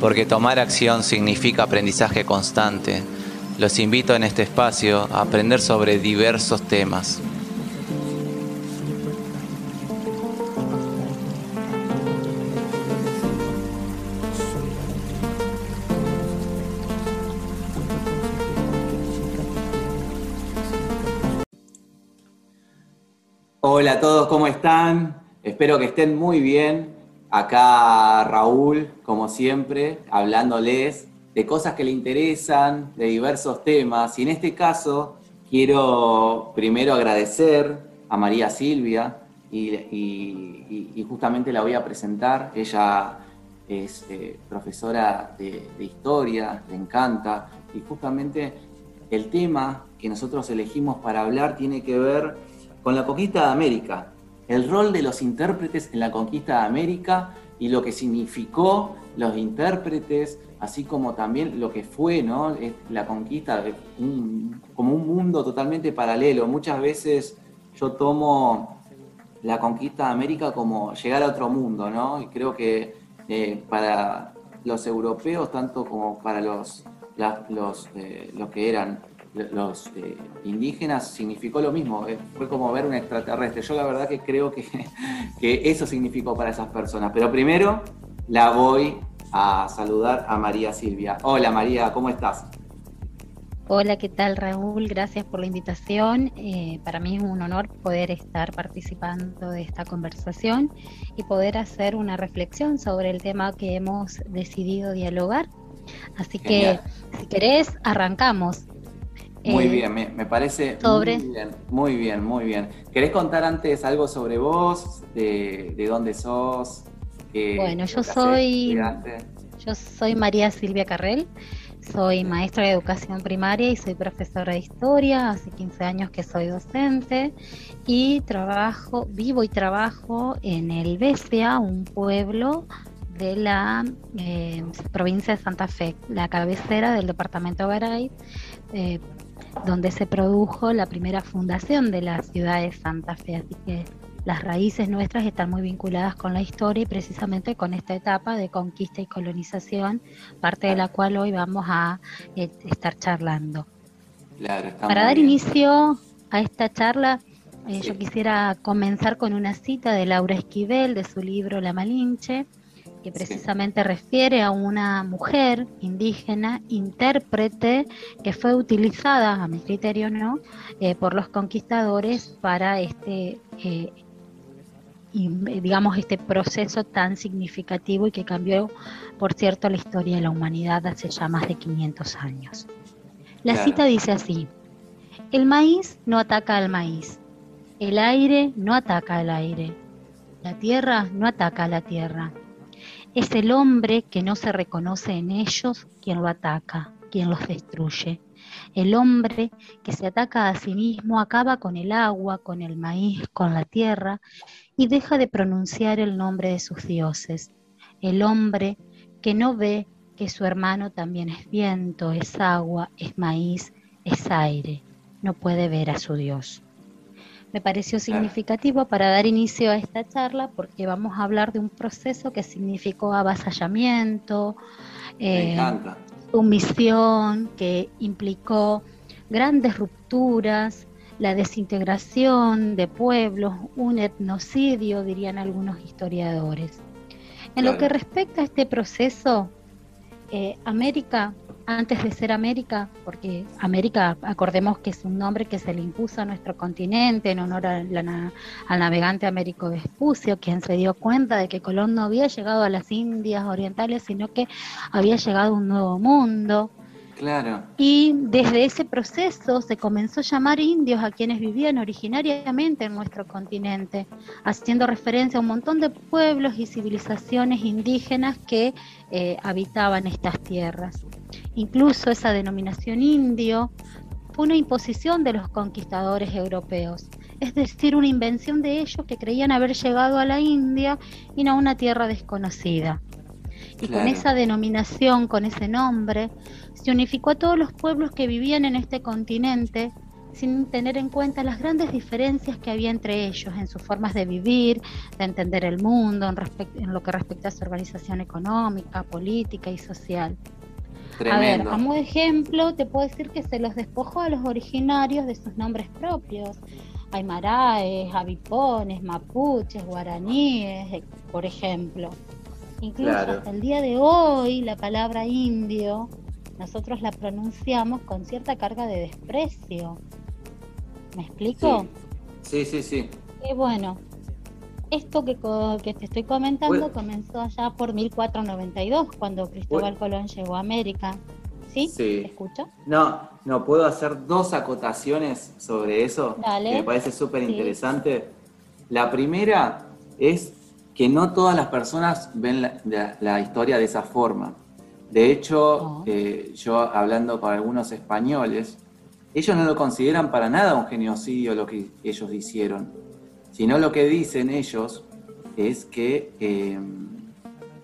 porque tomar acción significa aprendizaje constante. Los invito en este espacio a aprender sobre diversos temas. Hola a todos, ¿cómo están? Espero que estén muy bien. Acá Raúl, como siempre, hablándoles de cosas que le interesan, de diversos temas. Y en este caso, quiero primero agradecer a María Silvia y, justamente la voy a presentar. Ella es eh, profesora de, de historia, le encanta. Y justamente el tema que nosotros elegimos para hablar tiene que ver con la conquista de América el rol de los intérpretes en la conquista de América y lo que significó los intérpretes, así como también lo que fue ¿no? la conquista, como un mundo totalmente paralelo. Muchas veces yo tomo la conquista de América como llegar a otro mundo, ¿no? Y creo que eh, para los europeos, tanto como para los, los, eh, los que eran los eh, indígenas significó lo mismo, eh, fue como ver un extraterrestre. Yo la verdad que creo que, que, eso significó para esas personas. Pero primero la voy a saludar a María Silvia. Hola María, ¿cómo estás? Hola, ¿qué tal Raúl? Gracias por la invitación. Eh, para mí es un honor poder estar participando de esta conversación y poder hacer una reflexión sobre el tema que hemos decidido dialogar. Así que, si querés, arrancamos. Muy eh, bien, me, parece muy bien, muy bien, muy bien. ¿Querés contar antes algo sobre vos, de, dónde sos? bueno, yo soy, yo soy María Silvia Carrel, soy maestra de educación primaria y soy profesora de historia, hace 15 años que soy docente y trabajo, vivo y trabajo en el Besia, un pueblo de la eh, provincia de Santa Fe, la cabecera del departamento de Garay, eh, donde se produjo la primera fundación de la ciudad de Santa Fe. Así que las raíces nuestras están muy vinculadas con la historia y precisamente con esta etapa de conquista y colonización, parte de la cual hoy vamos a eh, estar charlando. Para dar inicio a esta charla, eh, yo quisiera comenzar con una cita de Laura Esquivel de su libro La Malinche, que precisamente refiere a una mujer indígena, intérprete, que fue utilizada, a mi criterio no, eh, por los conquistadores para este, eh, digamos, este proceso tan significativo y que cambió, por cierto, la historia de la humanidad hace ya más de 500 años. La cita dice así, el maíz no ataca al maíz, el aire no ataca al aire, la tierra no ataca a la tierra es el hombre que no se reconoce en ellos quien lo ataca, quien los destruye. El hombre que se ataca a sí mismo acaba con el agua, con el maíz, con la tierra y deja de pronunciar el nombre de sus dioses. El hombre que no ve que su hermano también es viento, es agua, es maíz, es aire, no puede ver a su Dios me pareció significativo para dar inicio a esta charla porque vamos a hablar de un proceso que significó avasallamiento, eh, sumisión, que implicó grandes rupturas, la desintegración de pueblos, un etnocidio, dirían algunos historiadores. En lo que respecta a este proceso, eh, América antes de ser América, porque América, acordemos que es un nombre que se le impuso a nuestro continente en honor al navegante Américo Vespucio, quien se dio cuenta de que Colón no había llegado a las Indias orientales, sino que había llegado a un nuevo mundo. Claro. Y desde ese proceso se comenzó a llamar indios a quienes vivían originariamente en nuestro continente, haciendo referencia a un montón de pueblos y civilizaciones indígenas que eh, habitaban estas tierras. Incluso esa denominación indio fue una imposición de los conquistadores europeos, es decir, una invención de ellos que creían haber llegado a la India y no a una tierra desconocida. Y con esa denominación, con ese nombre, se unificó a todos los pueblos que vivían en este continente sin tener en cuenta las grandes diferencias que había entre ellos en sus formas de vivir, de entender el mundo, en, en lo que respecta a su organización económica, política y social. A ver, a modo de ejemplo, te puedo decir que se los despojó a los originarios de sus nombres propios. Aymaraes, avipones, mapuches, guaraníes, eh, por ejemplo. Incluso hasta el día de hoy la palabra indio nosotros la pronunciamos con cierta carga de desprecio. ¿Me explico? Sí, sí, sí. Y bueno, esto que, que te estoy comentando comenzó allá por 1492, cuando Cristóbal Colón llegó a América. ¿Sí? sí. escucho? No, no, puedo hacer dos acotaciones sobre eso, Dale. que me parece súper interesante. La primera es que no todas las personas ven la, historia de esa forma. De hecho, eh, yo hablando con algunos españoles, ellos no lo consideran para nada un genocidio lo que ellos hicieron sino lo que dicen ellos es que eh,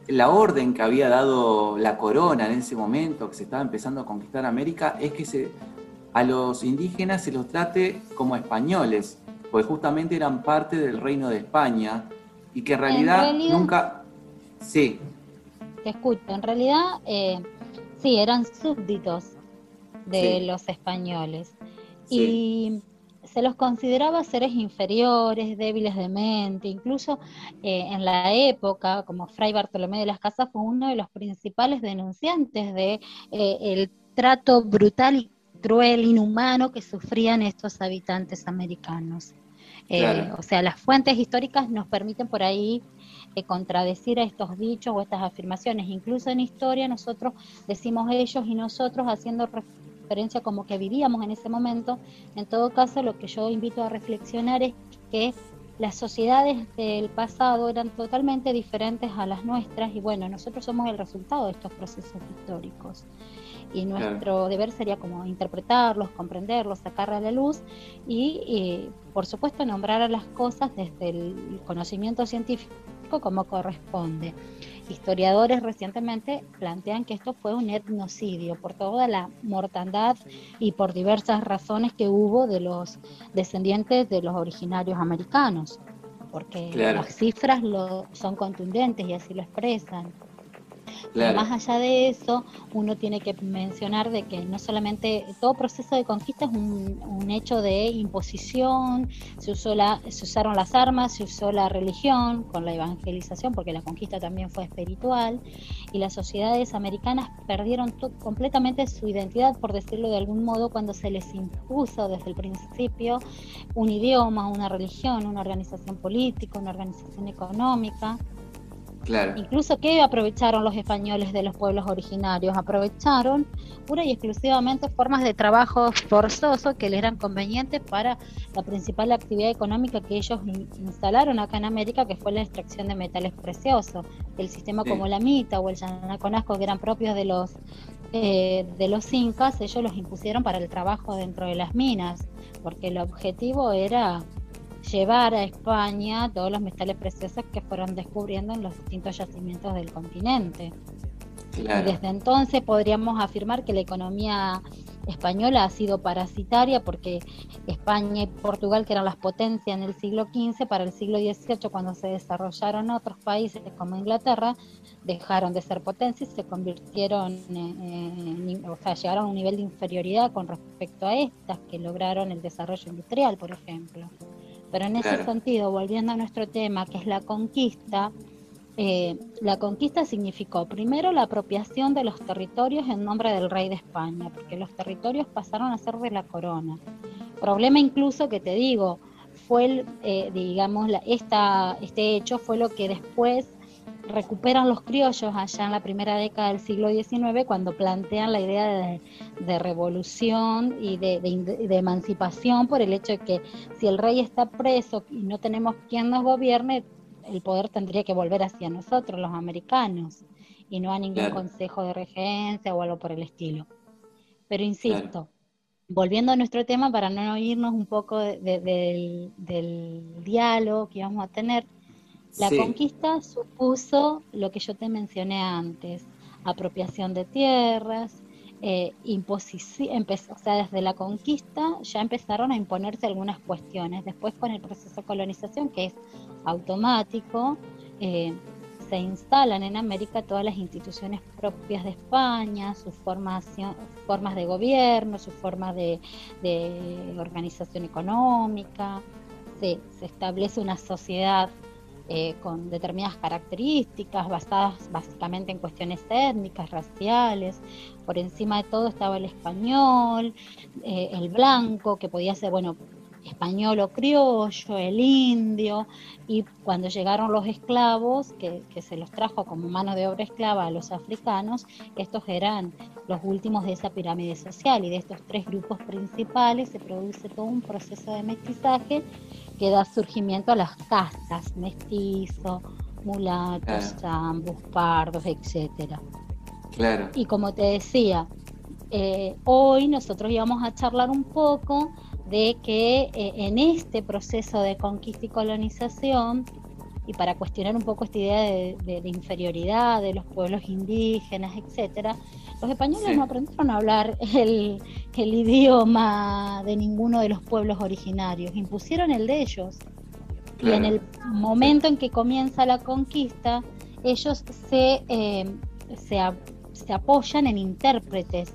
la orden que había dado la corona en ese momento, que se estaba empezando a conquistar América, es que se, a los indígenas se los trate como españoles, porque justamente eran parte del reino de España y que en realidad, nunca... Sí. Te escucho, en realidad eh, sí, eran súbditos de los españoles. Y se los consideraba seres inferiores, débiles de mente, incluso eh, en la época, como Fray Bartolomé de las Casas fue uno de los principales denunciantes de eh, el trato brutal y cruel, inhumano que sufrían estos habitantes americanos. Eh, o sea, las fuentes históricas nos permiten por ahí contradecir a estos dichos o estas afirmaciones. Incluso en historia nosotros decimos ellos y nosotros haciendo referencia como que vivíamos en ese momento. En todo caso, lo que yo invito a reflexionar es que las sociedades del pasado eran totalmente diferentes a las nuestras y bueno, nosotros somos el resultado de estos procesos históricos. Y nuestro deber sería como interpretarlos, comprenderlos, sacarlos a la luz y, y, por supuesto, nombrar a las cosas desde el conocimiento científico como corresponde. Historiadores recientemente plantean que esto fue un etnocidio por toda la mortandad y por diversas razones que hubo de los descendientes de los originarios americanos, porque las cifras lo, son contundentes y así lo expresan. Más allá de eso, uno tiene que mencionar de que no solamente todo proceso de conquista es un, hecho de imposición, se, usó la, se usaron las armas, se usó la religión con la evangelización, porque la conquista también fue espiritual, y las sociedades americanas perdieron completamente su identidad, por decirlo de algún modo, cuando se les impuso desde el principio un idioma, una religión, una organización política, una organización económica. Incluso, ¿qué aprovecharon los españoles de los pueblos originarios? Aprovecharon pura y exclusivamente formas de trabajo forzoso que les eran convenientes para la principal actividad económica que ellos instalaron acá en América, que fue la extracción de metales preciosos. El sistema como la mita o el yanaconasco, que eran propios de los, eh, de los incas, ellos los impusieron para el trabajo dentro de las minas, porque el objetivo era llevar a España todos los metales preciosos que fueron descubriendo en los distintos yacimientos del continente. Y desde entonces podríamos afirmar que la economía española ha sido parasitaria porque España y Portugal, que eran las potencias en el siglo XV, para el siglo XVIII, cuando se desarrollaron otros países como Inglaterra, dejaron de ser potencias y se convirtieron, en, o sea, llegaron a un nivel de inferioridad con respecto a estas que lograron el desarrollo industrial, por ejemplo. Pero en ese sentido, volviendo a nuestro tema, que es la conquista, eh, la conquista significó primero la apropiación de los territorios en nombre del rey de España, porque los territorios pasaron a ser de la corona. Problema incluso que te digo, fue, el, eh, digamos, la, esta, este hecho fue lo que después recuperan los criollos allá en la primera década del siglo XIX cuando plantean la idea de, revolución y de, emancipación por el hecho de que si el rey está preso y no tenemos quien nos gobierne, el poder tendría que volver hacia nosotros, los americanos, y no a ningún consejo de regencia o algo por el estilo. Pero insisto, volviendo a nuestro tema, para no irnos un poco del, del diálogo que íbamos a tener, la conquista supuso lo que yo te mencioné antes, apropiación de tierras, eh, o sea, desde la conquista ya empezaron a imponerse algunas cuestiones. Después con el proceso de colonización, que es automático, eh, se instalan en América todas las instituciones propias de España, sus formas de gobierno, sus formas de, organización económica, se, establece una sociedad eh, con determinadas características basadas básicamente en cuestiones étnicas, raciales. Por encima de todo estaba el español, eh, el blanco, que podía ser, bueno, español o criollo, el indio, y cuando llegaron los esclavos, que, se los trajo como mano de obra esclava a los africanos, estos eran los últimos de esa pirámide social y de estos tres grupos principales se produce todo un proceso de mestizaje que da surgimiento a las castas, mestizo, mulatos, zambos, pardos, etcétera. Claro. Y como te decía, eh, hoy nosotros íbamos a charlar un poco de que eh, en este proceso de conquista y colonización, y para cuestionar un poco esta idea de, inferioridad de los pueblos indígenas, etcétera, los españoles no aprendieron a hablar el, idioma de ninguno de los pueblos originarios, impusieron el de ellos. Y en el momento en que comienza la conquista, ellos se, eh, se, se apoyan en intérpretes.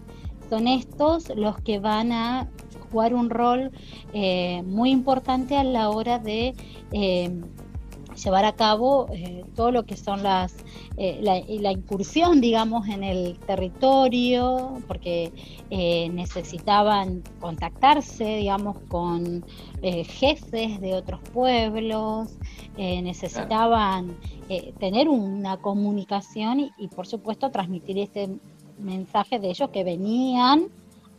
Son estos los que van a jugar un rol eh, muy importante a la hora de eh, llevar a cabo eh, todo lo que son las la, incursión digamos en el territorio porque necesitaban contactarse digamos con jefes de otros pueblos necesitaban tener una comunicación y, y por supuesto transmitir este mensaje de ellos que venían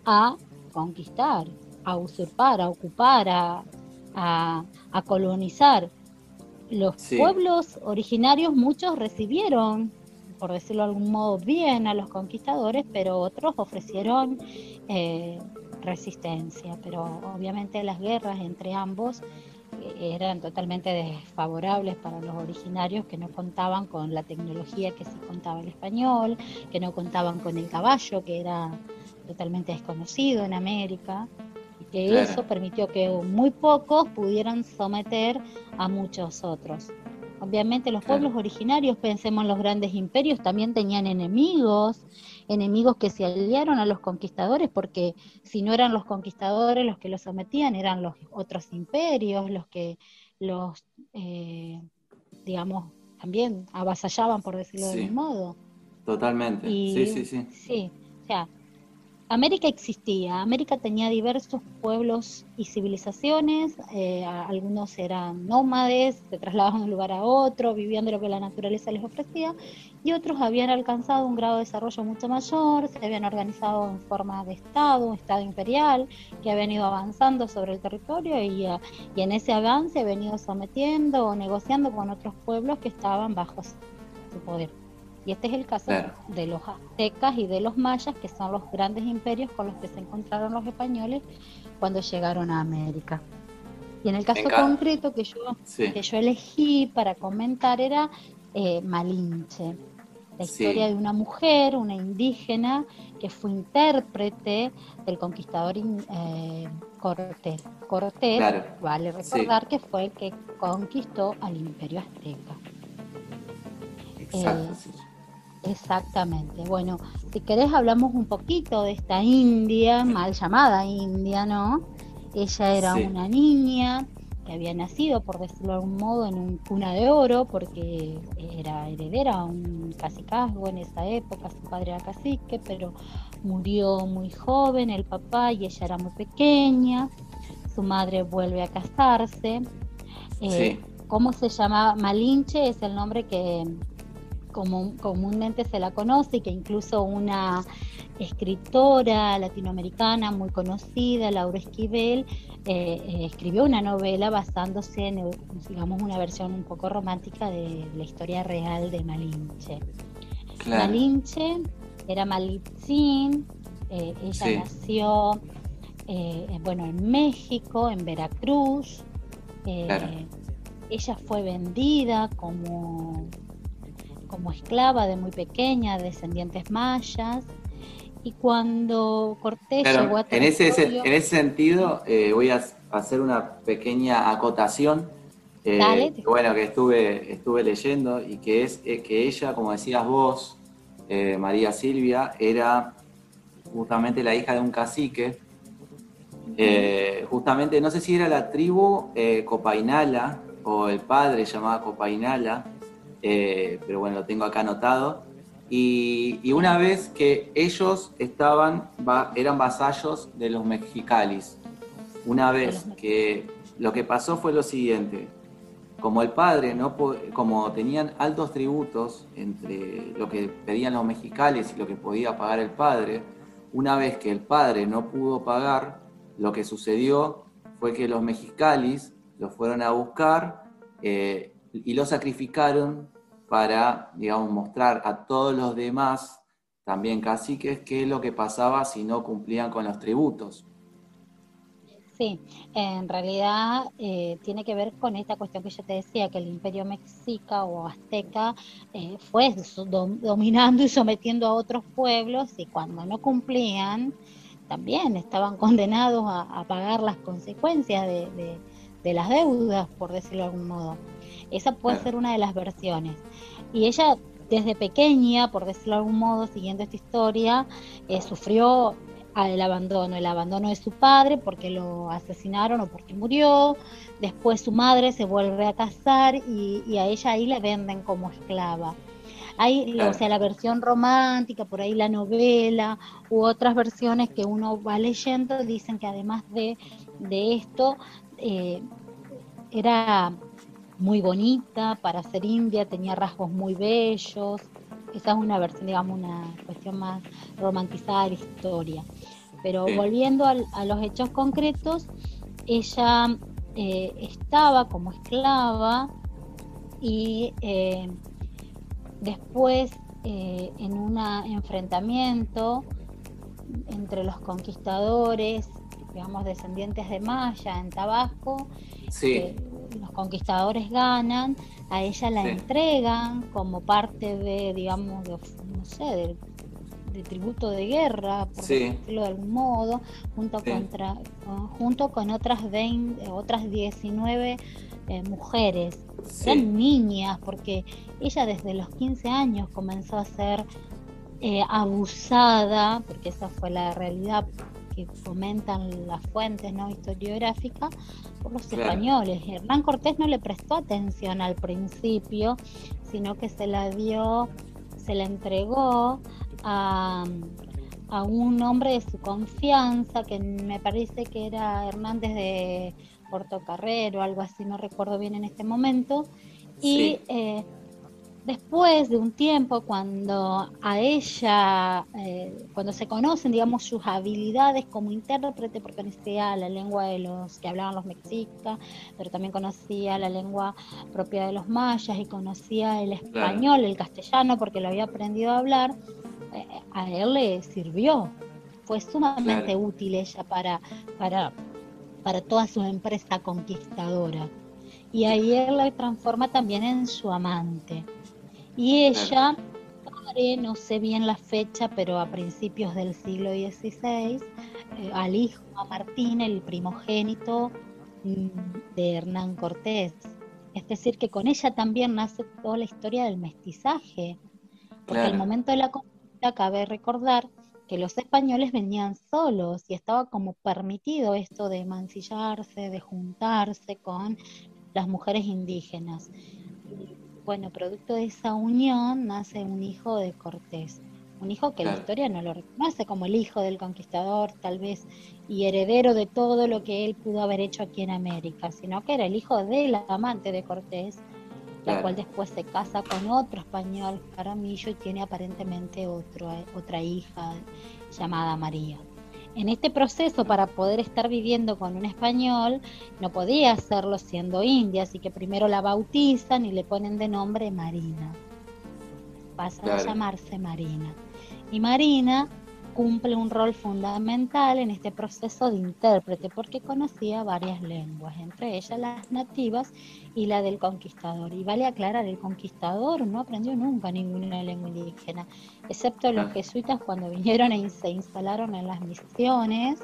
a conquistar, a usurpar, a ocupar, a, colonizar. Los pueblos originarios, muchos recibieron, por decirlo de algún modo, bien a los conquistadores, pero otros ofrecieron eh, resistencia. Pero obviamente las guerras entre ambos eh, eran totalmente desfavorables para los originarios que no contaban con la tecnología que sí contaba el español, que no contaban con el caballo, que era totalmente desconocido en América y que eso permitió que muy pocos pudieran someter a muchos otros. Obviamente los pueblos originarios, pensemos en los grandes imperios, también tenían enemigos, enemigos que se aliaron a los conquistadores, porque si no eran los conquistadores los que los sometían, eran los otros imperios los que los, eh, digamos, también avasallaban, por decirlo de algún modo. Totalmente, sí, sí, sí. Sí, o sea, América existía, América tenía diversos pueblos y civilizaciones, eh, algunos eran nómades, se trasladaban de un lugar a otro, vivían de lo que la naturaleza les ofrecía, y otros habían alcanzado un grado de desarrollo mucho mayor, se habían organizado en forma de Estado, un Estado imperial, que habían ido avanzando sobre el territorio y, eh, y en ese avance habían ido sometiendo o negociando con otros pueblos que estaban bajo su poder. Y este es el caso de los aztecas y de los mayas, que son los grandes imperios con los que se encontraron los españoles cuando llegaron a América. Y en el caso concreto que yo, que yo elegí para comentar era eh, Malinche, la historia de una mujer, una indígena, que fue intérprete del conquistador eh, Cortés. Cortés, vale recordar que fue el que conquistó al imperio azteca. Exacto, eh, Exactamente. Bueno, si querés hablamos un poquito de esta India, mal llamada India, ¿no? Ella era una niña que había nacido, por decirlo de algún modo, en un cuna de oro, porque era heredera a un cacicazgo en esa época, su padre era cacique, pero murió muy joven el papá y ella era muy pequeña. Su madre vuelve a casarse. Eh, ¿Cómo se llama? Malinche es el nombre que, como comúnmente se la conoce y que incluso una escritora latinoamericana muy conocida, Laura Esquivel, eh, eh, escribió una novela basándose en, digamos, una versión un poco romántica de la historia real de Malinche. Malinche era Malitzin, eh, ella nació bueno, en México, en Veracruz. Ella fue vendida como como esclava de muy pequeña, descendientes mayas, Y cuando Cortés llegó a en ese, en ese sentido, eh, voy a hacer una pequeña acotación. Eh, bueno, que estuve, estuve leyendo y que es eh, que ella, como decías vos, María Silvia, era justamente la hija de un cacique. justamente, no sé si era la tribu Copainala o el padre llamaba Copainala, pero bueno, lo tengo acá anotado. Y, una vez que ellos estaban, eran vasallos de los mexicalis, una vez que lo que pasó fue lo siguiente, como el padre, no como tenían altos tributos entre lo que pedían los mexicalis y lo que podía pagar el padre, una vez que el padre no pudo pagar, lo que sucedió fue que los mexicalis los fueron a buscar eh, y lo sacrificaron para, digamos, mostrar a todos los demás, también caciques, qué es lo que pasaba si no cumplían con los tributos. Sí, en realidad eh, tiene que ver con esta cuestión que yo te decía, que el imperio mexica o azteca eh, fue dominando y sometiendo a otros pueblos y cuando no cumplían, también estaban condenados a, pagar las consecuencias de, de, las deudas, por decirlo de algún modo. Esa puede ser una de las versiones. Y ella desde pequeña, por decirlo de algún modo, siguiendo esta historia, eh, sufrió el abandono, el abandono de su padre porque lo asesinaron o porque murió, después su madre se vuelve a casar y, a ella ahí la venden como esclava. Hay, o sea, la versión romántica, por ahí la novela, u otras versiones que uno va leyendo, dicen que además de, esto, eh, era muy bonita para ser india, tenía rasgos muy bellos. Esa es una versión, digamos, una cuestión más romantizada de la historia. Pero volviendo a los hechos concretos, ella eh, estaba como esclava y eh, después eh, en un enfrentamiento entre los conquistadores, digamos descendientes de Maya en Tabasco, sí los conquistadores ganan, a ella la entregan como parte de, digamos, de, no sé, de, tributo de guerra, por decirlo de algún modo, junto, contra, junto con otras, otras 19 eh, mujeres. Eran niñas, porque ella desde los 15 años comenzó a ser eh, abusada, porque esa fue la realidad que fomentan las fuentes no historiográficas por los españoles. Hernán Cortés no le prestó atención al principio, sino que se la dio, se la entregó a, a un hombre de su confianza, que me parece que era Hernández de Portocarrero, algo así, no recuerdo bien en este momento. Y eh, Después de un tiempo, cuando a ella, eh, cuando se conocen, digamos, sus habilidades como intérprete, porque conocía la lengua de los que hablaban los mexicas, pero también conocía la lengua propia de los mayas y conocía el español, el castellano, porque lo había aprendido a hablar, eh, a él le sirvió. Fue sumamente útil ella para, para, para toda su empresa conquistadora. Y ahí él la transforma también en su amante. Y ella, no sé bien la fecha, pero a principios del siglo XVI, eh, al hijo, a Martín, el primogénito mm, de Hernán Cortés. Es decir, que con ella también nace toda la historia del mestizaje, porque al momento de la conquista cabe recordar que los españoles venían solos y estaba como permitido esto de mancillarse, de juntarse con las mujeres indígenas bueno, producto de esa unión nace un hijo de Cortés, un hijo que la historia no lo reconoce como el hijo del conquistador, tal vez, y heredero de todo lo que él pudo haber hecho aquí en América, sino que era el hijo del amante de Cortés, la cual después se casa con otro español, Caramillo, y tiene aparentemente otro, otra hija llamada María en este proceso para poder estar viviendo con un español, no podía hacerlo siendo india, así que primero la bautizan y le ponen de nombre Marina. Pasa a llamarse Marina. Y Marina cumple un rol fundamental en este proceso de intérprete porque conocía varias lenguas, entre ellas las nativas y la del conquistador. Y vale aclarar, el conquistador no aprendió nunca ninguna lengua indígena, excepto los jesuitas cuando vinieron y se instalaron en las misiones.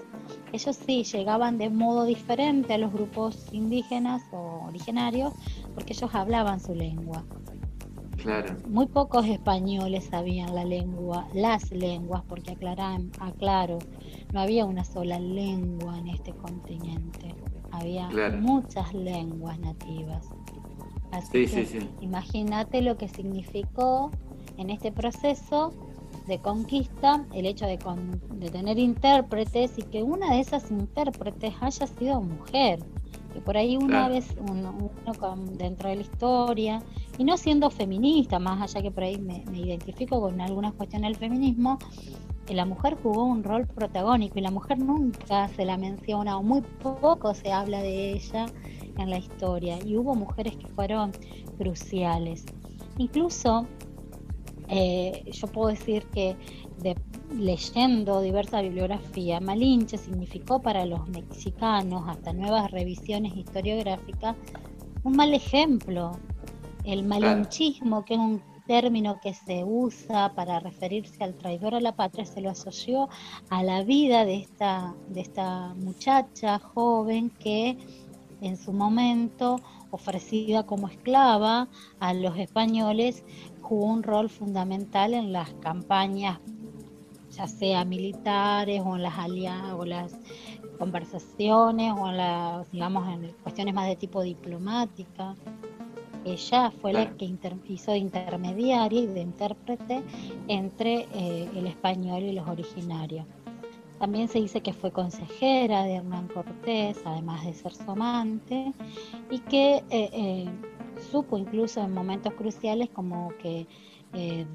Ellos sí llegaban de modo diferente a los grupos indígenas o originarios porque ellos hablaban su lengua. Muy pocos españoles sabían la lengua, las lenguas, porque aclaran, aclaro, no había una sola lengua en este continente, había muchas lenguas nativas. Así que imagínate lo que significó en este proceso de conquista el hecho de, de tener intérpretes y que una de esas intérpretes haya sido mujer que por ahí una vez uno, dentro de la historia, y no siendo feminista, más allá que por ahí me, identifico con algunas cuestiones del feminismo, que la mujer jugó un rol protagónico y la mujer nunca se la menciona o muy poco se habla de ella en la historia y hubo mujeres que fueron cruciales. Incluso eh, yo puedo decir que leyendo diversa bibliografía, Malinche significó para los mexicanos, hasta nuevas revisiones historiográficas, un mal ejemplo. El malinchismo, que es un término que se usa para referirse al traidor a la patria, se lo asoció a la vida de esta, de esta muchacha joven que en su momento, ofrecida como esclava a los españoles, jugó un rol fundamental en las campañas ya sea militares o en las alianzas o las conversaciones o en las, digamos, en cuestiones más de tipo diplomática. Ella fue la que hizo de intermediaria y de intérprete entre eh, el español y los originarios. También se dice que fue consejera de Hernán Cortés, además de ser su amante, y que eh, eh, supo incluso en momentos cruciales como que eh,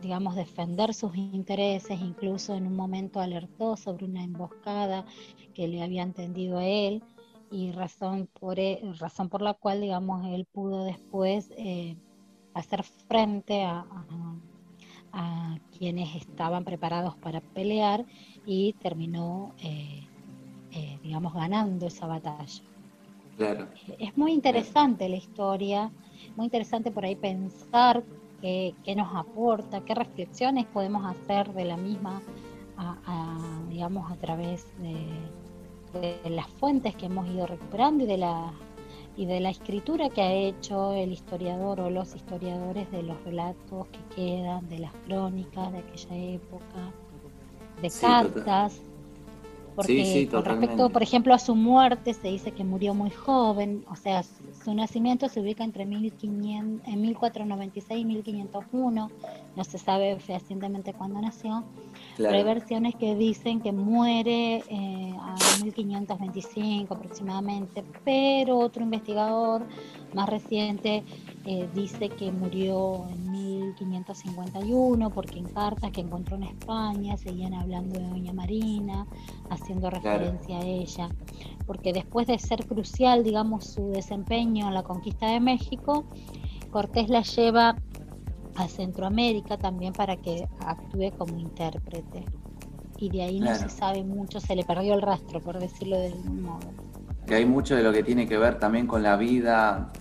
digamos, defender sus intereses, incluso en un momento alertó sobre una emboscada que le había entendido a él y razón por, e, razón por la cual, digamos, él pudo después eh, hacer frente a, quienes estaban preparados para pelear y terminó, eh, digamos, ganando esa batalla. Es muy interesante la historia, muy interesante por ahí pensar qué, nos aporta, qué reflexiones podemos hacer de la misma, digamos, a través de, las fuentes que hemos ido recuperando y de la y de la escritura que ha hecho el historiador o los historiadores de los relatos que quedan, de las crónicas de aquella época, de cartas. Porque con respecto, por ejemplo, a su muerte, se dice que murió muy joven, o sea, su nacimiento se ubica entre 1500, en 1496 y 1501, no se sabe fehacientemente cuándo nació, pero hay versiones que dicen que muere eh, a 1525 aproximadamente, pero otro investigador más reciente eh, dice que murió en 1551 porque en cartas que encontró en España seguían hablando de Doña Marina, haciendo referencia a ella, porque después de ser crucial, digamos, su desempeño en la conquista de México, Cortés la lleva a Centroamérica también para que actúe como intérprete. Y de ahí no se sabe mucho, se le perdió el rastro, por decirlo de algún modo. Que hay mucho de lo que tiene que ver también con la vida,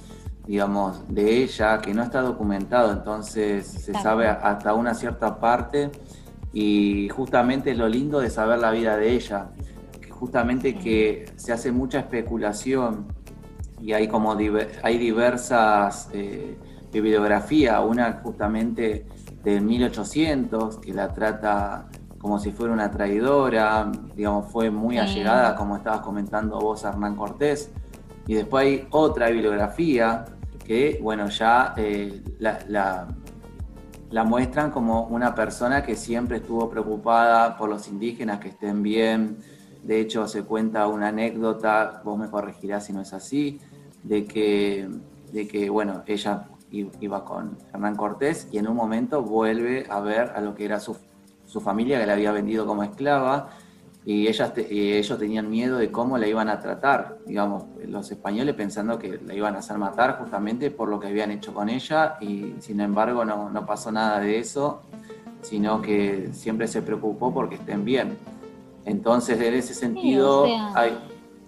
digamos, de ella, que no está documentado, entonces se sabe hasta una cierta parte y justamente lo lindo de saber la vida de ella, justamente que se hace mucha especulación y hay como hay diversas eh, bibliografía, una justamente de 1800 que la trata como si fuera una traidora, digamos, fue muy allegada, como estabas comentando vos, Hernán Cortés. Y después hay otra bibliografía que, bueno, ya eh, la, la, muestran como una persona que siempre estuvo preocupada por los indígenas, que estén bien. De hecho, se cuenta una anécdota, vos me corregirás si no es así, de que, de que bueno, ella iba con Hernán Cortés y en un momento vuelve a ver a lo que era su, familia que la había vendido como esclava y, ellas ellos tenían miedo de cómo la iban a tratar, digamos, los españoles pensando que la iban a hacer matar justamente por lo que habían hecho con ella y sin embargo no, pasó nada de eso. sino que siempre se preocupó porque estén bien. Entonces, en ese sentido, hay...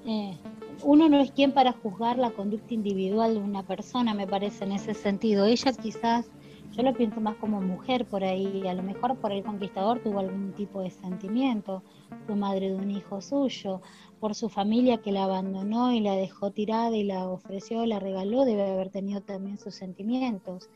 Eh, uno no es quien para juzgar la conducta individual de una persona, me parece, en ese sentido. Ella quizás, yo lo pienso más como mujer por ahí, a lo mejor por el conquistador tuvo algún tipo de sentimiento, fue madre de un hijo suyo, por su familia que la abandonó y la dejó tirada y la ofreció, la regaló, debe haber tenido también sus sentimientos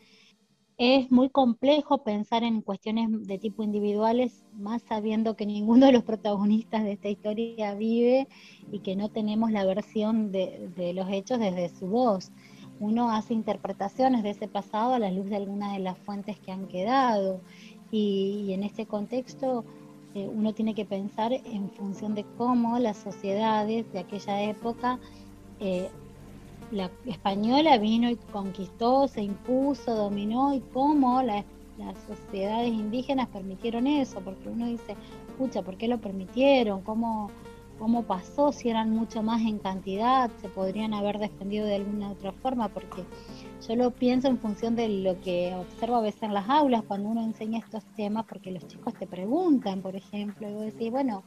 es muy complejo pensar en cuestiones de tipo individuales, más sabiendo que ninguno de los protagonistas de esta historia vive y que no tenemos la versión de, los hechos desde su voz. Uno hace interpretaciones de ese pasado a la luz de algunas de las fuentes que han quedado y, en este contexto eh, uno tiene que pensar en función de cómo las sociedades de aquella época eh, la española vino y conquistó, se impuso, dominó y cómo las sociedades indígenas permitieron eso, porque uno dice, escucha, ¿por qué lo permitieron? ¿Cómo, ¿Cómo pasó? Si eran mucho más en cantidad, se podrían haber defendido de alguna otra forma, porque yo lo pienso en función de lo que observo a veces en las aulas cuando uno enseña estos temas, porque los chicos te preguntan, por ejemplo, y vos decís, bueno,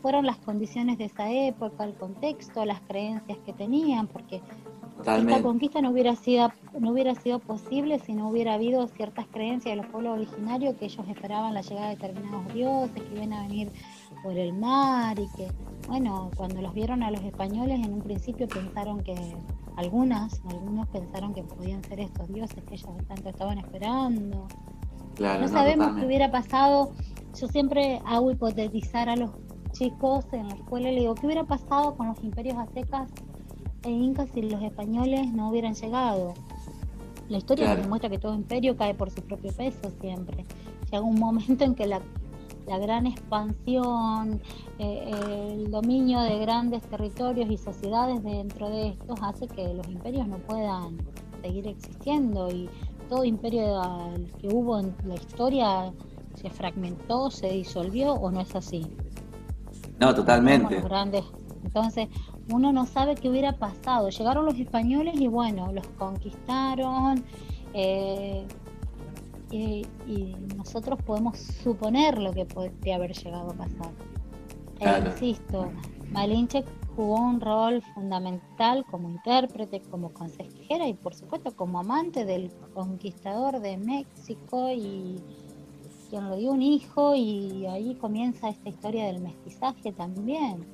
fueron las condiciones de esa época, el contexto, las creencias que tenían, porque esta conquista no hubiera sido no hubiera sido posible si no hubiera habido ciertas creencias de los pueblos originarios que ellos esperaban la llegada de determinados dioses que iban a venir por el mar y que bueno cuando los vieron a los españoles en un principio pensaron que algunas algunos pensaron que podían ser estos dioses que ellos tanto estaban esperando no, sabemos qué hubiera pasado yo siempre hago hipotetizar a los chicos en la escuela y le digo qué hubiera pasado con los imperios aztecas e incas si los españoles no hubieran llegado. La historia nos demuestra que todo imperio cae por su propio peso siempre. Llega un momento en que la, gran expansión, eh, el dominio de grandes territorios y sociedades dentro de estos hace que los imperios no puedan seguir existiendo y todo imperio que hubo en la historia se fragmentó, se disolvió o no es así. No, totalmente. Grandes. Entonces, uno no sabe qué hubiera pasado. Llegaron los españoles y bueno, los conquistaron. Eh, y, nosotros podemos suponer lo que podría haber llegado a pasar. Eh, insisto, Malinche jugó un rol fundamental como intérprete, como consejera y por supuesto como amante del conquistador de México y quien lo dio un hijo y ahí comienza esta historia del mestizaje también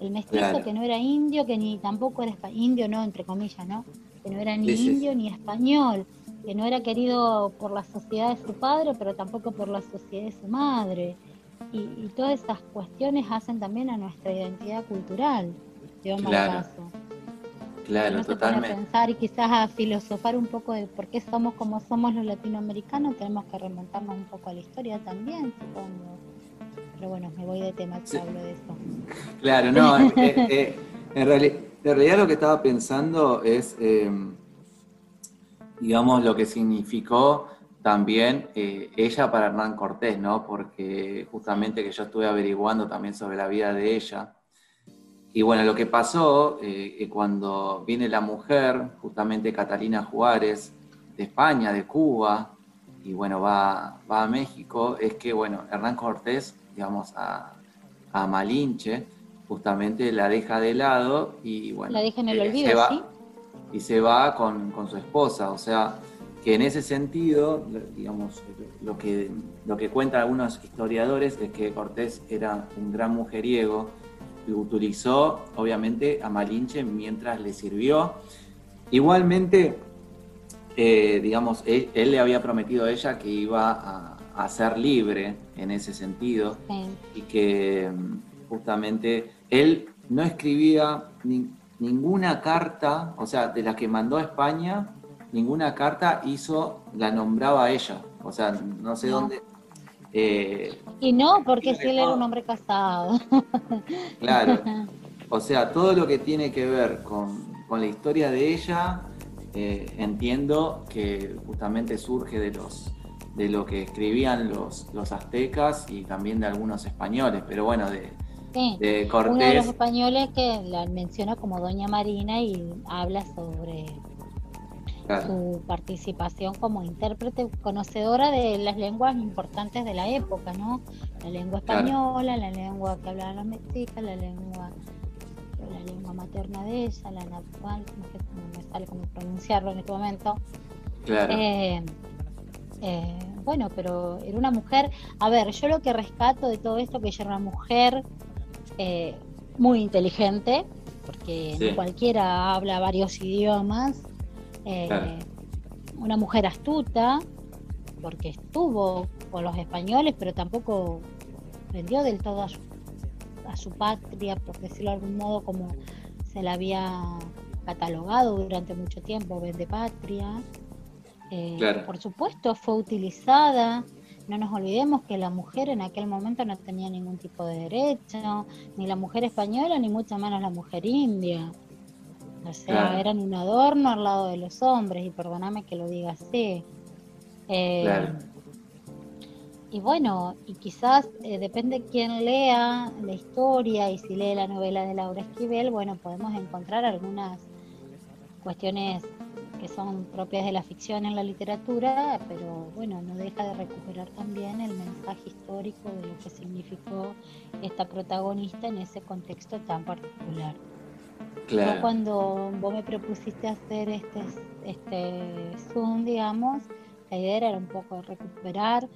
el mestizo que no era indio, que ni tampoco era indio, no, entre comillas, ¿no? Que no era ni indio ni español, que no era querido por la sociedad de su padre, pero tampoco por la sociedad de su madre. Y, todas esas cuestiones hacen también a nuestra identidad cultural, claro. caso. Claro, totalmente. A pensar y quizás a filosofar un poco de por qué somos como somos los latinoamericanos, tenemos que remontarnos un poco a la historia también, supongo pero bueno, me voy de tema, hablo de eso. Claro, no, eh, eh, en, realidad lo que estaba pensando es, em, digamos, lo que significó también eh, ella para Hernán Cortés, ¿no? Porque justamente que yo estuve averiguando también sobre la vida de ella. Y bueno, lo que pasó cuando viene la mujer, justamente Catalina Juárez, de España, de Cuba, y bueno, va a México, es que bueno, Hernán Cortés digamos, a, Malinche, justamente la deja de lado y bueno. La deja en el eh, olvido, ¿sí? Y se va con, su esposa, o sea, que en ese sentido, digamos, lo que, lo que cuentan algunos historiadores es que Cortés era un gran mujeriego y utilizó, obviamente, a Malinche mientras le sirvió. Igualmente, eh, digamos, él, le había prometido a ella que iba a, a ser libre en ese sentido y que mm, justamente él no escribía ninguna carta, o sea, de la que mandó a España, ninguna carta hizo, la nombraba a ella, o sea, no sé dónde. Eh, y no, porque si él era un hombre casado. Claro, o sea, todo lo que tiene que ver con, la historia de ella, eh, entiendo que justamente surge de los de lo que escribían los, los aztecas y también de algunos españoles, pero bueno, de, Cortés. Uno de los españoles que la menciona como Doña Marina y habla sobre su participación como intérprete, conocedora de las lenguas importantes de la época, ¿no? La lengua española, la lengua que hablaban los mexicas, la lengua la lengua materna de ella, la natural, no me sale cómo pronunciarlo en este momento. Claro. Eh, eh, bueno, pero era una mujer, a ver, yo lo que rescato de todo esto, que ella era una mujer eh, muy inteligente, porque cualquiera habla varios idiomas, una mujer astuta, porque estuvo con los españoles, pero tampoco vendió del todo a su a su patria, por decirlo de algún modo, como se la había catalogado durante mucho tiempo, vende patria. Eh, por supuesto, fue utilizada. No nos olvidemos que la mujer en aquel momento no tenía ningún tipo de derecho, ni la mujer española, ni mucho menos la mujer india. O sea, eran un adorno al lado de los hombres, y perdóname que lo diga así. Eh, y bueno, y quizás eh, depende quién lea la historia y si lee la novela de Laura Esquivel, bueno, podemos encontrar algunas cuestiones que son propias de la ficción en la literatura, pero bueno, no deja de recuperar también el mensaje histórico de lo que significó esta protagonista en ese contexto tan particular. Claro. cuando vos me propusiste hacer este, este Zoom, digamos, la idea era un poco recuperar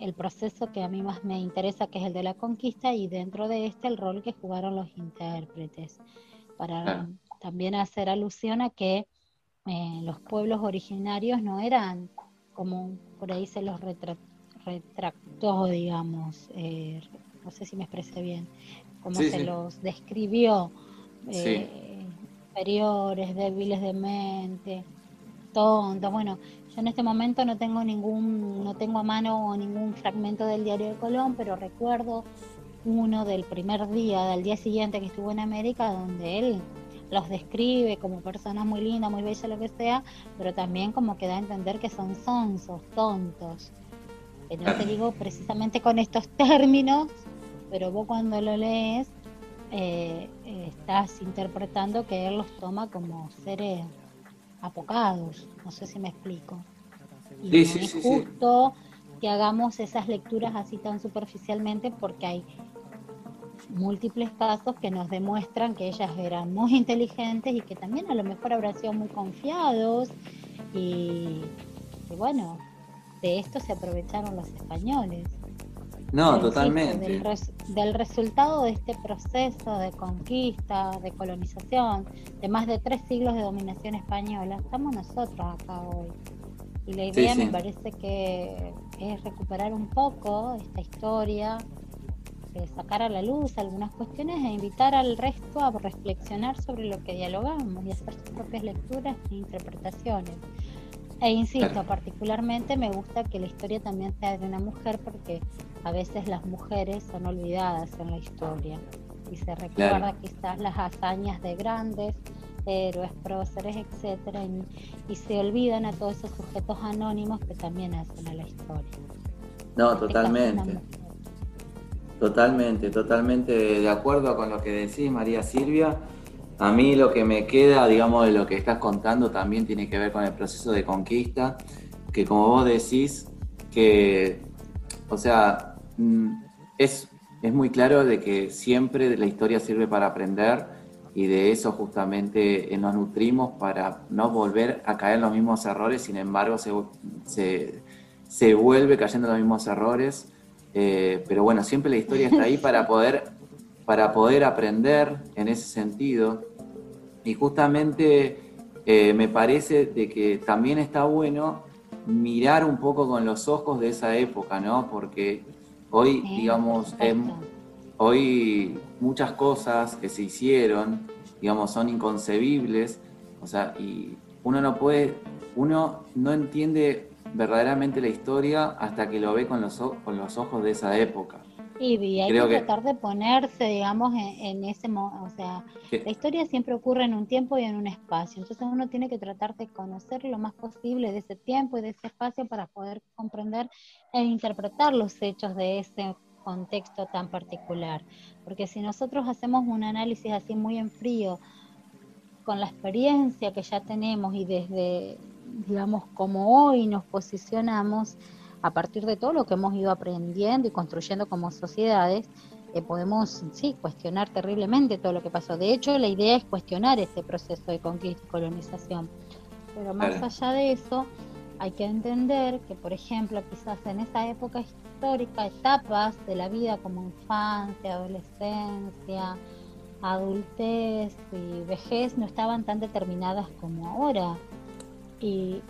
el proceso que a mí más me interesa, que es el de la conquista, y dentro de este el rol que jugaron los intérpretes, para también hacer alusión a que eh, los pueblos originarios no eran como por ahí se los retractó, digamos, eh, no sé si me expresé bien, como se los describió, eh, inferiores, débiles de mente, tontos, bueno, yo en este momento no tengo ningún, no tengo a mano ningún fragmento del diario de Colón, pero recuerdo uno del primer día, del día siguiente que estuvo en América, donde él los describe como personas muy lindas, muy bellas, lo que sea, pero también como que da a entender que son sonsos, tontos. no te digo precisamente con estos términos, pero vos cuando lo lees eh, estás interpretando que él los toma como seres apocados, no sé si me explico. Y es justo que hagamos esas lecturas así tan superficialmente porque hay múltiples casos que nos demuestran que ellas eran muy inteligentes y que también a lo mejor habrán sido muy confiados y bueno, de esto se aprovecharon los españoles. No, totalmente. Del, resultado de este proceso de conquista, de colonización, de más de tres siglos de dominación española, estamos nosotros acá hoy. Y la idea me parece que es recuperar un poco esta historia, sacar a la luz algunas cuestiones e invitar al resto a reflexionar sobre lo que dialogamos y hacer sus propias lecturas e interpretaciones. E insisto, particularmente me gusta que la historia también sea de una mujer porque a veces las mujeres son olvidadas en la historia y se recuerda quizás las hazañas de grandes héroes, próceres, etcétera, y, se olvidan a todos esos sujetos anónimos que también hacen a la historia. No, totalmente. Totalmente, totalmente de acuerdo con lo que decís, María Silvia. A mí lo que me queda, digamos, de lo que estás contando también tiene que ver con el proceso de conquista, que como vos decís, que, o sea, Mm, es, es muy claro de que siempre la historia sirve para aprender y de eso justamente eh, nos nutrimos para no volver a caer en los mismos errores, sin embargo se, se, vuelve cayendo en los mismos errores, eh, pero bueno, siempre la historia está ahí para poder, para poder aprender en ese sentido. Y justamente eh, me parece de que también está bueno mirar un poco con los ojos de esa época, ¿no? Porque Hoy, digamos, em, hoy muchas cosas que se hicieron, digamos, son inconcebibles, o sea, y uno no puede, uno no entiende verdaderamente la historia hasta que lo ve con los, con los ojos de esa época. Y hay que, tratar de ponerse, digamos, en, ese momento, o sea, la historia siempre ocurre en un tiempo y en un espacio, entonces uno tiene que tratar de conocer lo más posible de ese tiempo y de ese espacio para poder comprender e interpretar los hechos de ese contexto tan particular, porque si nosotros hacemos un análisis así muy en frío, con la experiencia que ya tenemos y desde digamos, como hoy nos posicionamos a partir de todo lo que hemos ido aprendiendo y construyendo como sociedades, eh, podemos, sí, cuestionar terriblemente todo lo que pasó. De hecho, la idea es cuestionar ese proceso de conquista y colonización. Pero más allá de eso, hay que entender que, por ejemplo, quizás en esa época histórica, etapas de la vida como infancia, adolescencia, adultez y vejez no estaban tan determinadas como ahora. Y,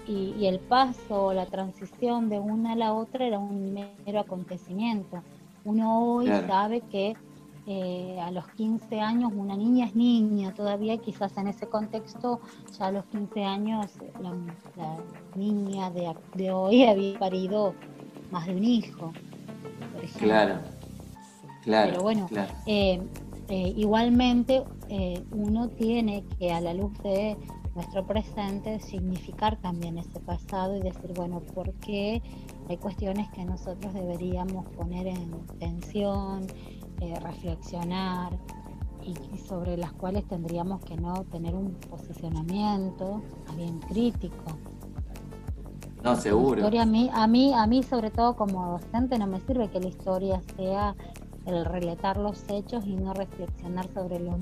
el paso, la transición de una a la otra era un mero acontecimiento. Uno hoy sabe que eh, a los 15 años una niña es niña todavía, quizás en ese contexto ya a los 15 años la, niña de, hoy había parido más de un hijo, por ejemplo. Claro, claro. Pero bueno, eh, eh, igualmente uno tiene que a la luz de nuestro presente significar también ese pasado y decir, bueno, ¿por qué hay cuestiones que nosotros deberíamos poner en tensión? Eh, reflexionar y, sobre las cuales tendríamos que no tener un posicionamiento bien crítico. No, seguro. historia a mí, a mí, a mí sobre todo como docente no me sirve que la historia sea el relatar los hechos y no reflexionar sobre los,